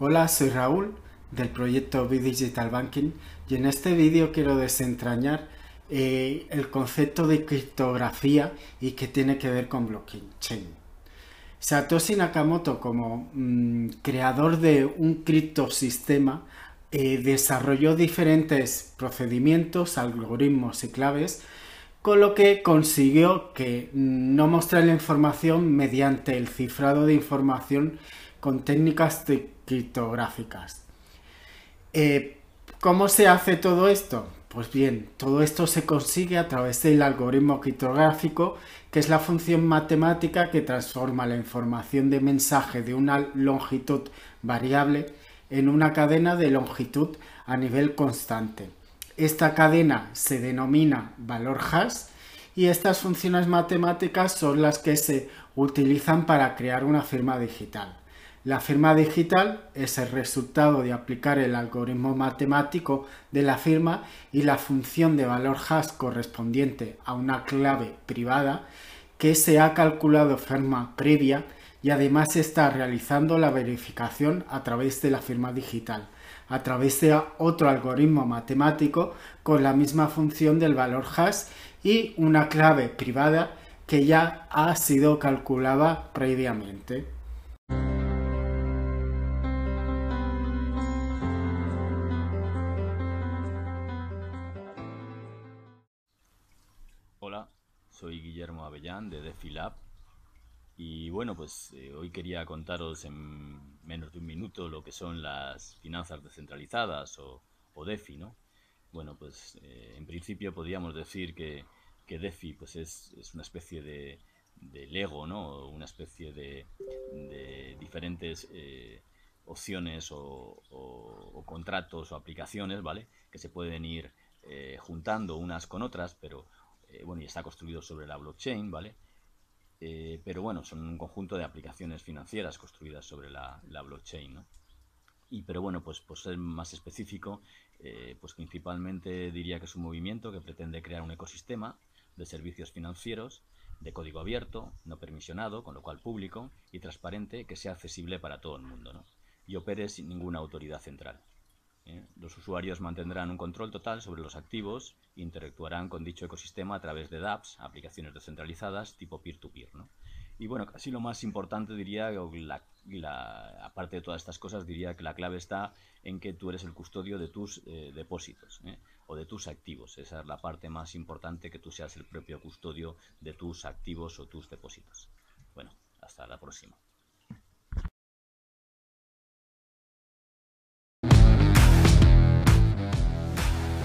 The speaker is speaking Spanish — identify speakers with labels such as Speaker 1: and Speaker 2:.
Speaker 1: Hola, soy Raúl del proyecto B-Digital Banking y en este vídeo quiero desentrañar eh, el concepto de criptografía y qué tiene que ver con blockchain. Satoshi Nakamoto como mm, creador de un criptosistema eh, desarrolló diferentes procedimientos, algoritmos y claves con lo que consiguió que mm, no mostrar la información mediante el cifrado de información con técnicas criptográficas. Eh, ¿Cómo se hace todo esto? Pues bien, todo esto se consigue a través del algoritmo criptográfico, que es la función matemática que transforma la información de mensaje de una longitud variable en una cadena de longitud a nivel constante. Esta cadena se denomina valor hash y estas funciones matemáticas son las que se utilizan para crear una firma digital. La firma digital es el resultado de aplicar el algoritmo matemático de la firma y la función de valor hash correspondiente a una clave privada que se ha calculado de forma previa y además está realizando la verificación a través de la firma digital, a través de otro algoritmo matemático con la misma función del valor hash y una clave privada que ya ha sido calculada previamente.
Speaker 2: Soy Guillermo Avellán de DefiLab y bueno, pues eh, hoy quería contaros en menos de un minuto lo que son las finanzas descentralizadas o, DeFi, ¿no? Bueno, pues eh, en principio podríamos decir que, que DeFi pues es, una especie de, Lego, ¿no? Una especie de, diferentes eh, opciones o, o, contratos o aplicaciones, ¿vale? Que se pueden ir juntando unas con otras, pero eh, bueno, y está construido sobre la blockchain, ¿vale? Eh, pero bueno, son un conjunto de aplicaciones financieras construidas sobre la, blockchain, ¿no? Y pero bueno, pues por ser más específico, eh, pues principalmente diría que es un movimiento que pretende crear un ecosistema de servicios financieros de código abierto, no permisionado, con lo cual público y transparente, que sea accesible para todo el mundo, ¿no? Y opere sin ninguna autoridad central. ¿Eh? Los usuarios mantendrán un control total sobre los activos e interactuarán con dicho ecosistema a través de dApps, aplicaciones descentralizadas tipo peer-to-peer. Y bueno, casi lo más importante diría, aparte de todas estas cosas, diría que la clave está en que tú eres el custodio de tus eh, depósitos ¿eh? o de tus activos. Esa es la parte más importante, que tú seas el propio custodio de tus activos o tus depósitos. Bueno, hasta la próxima.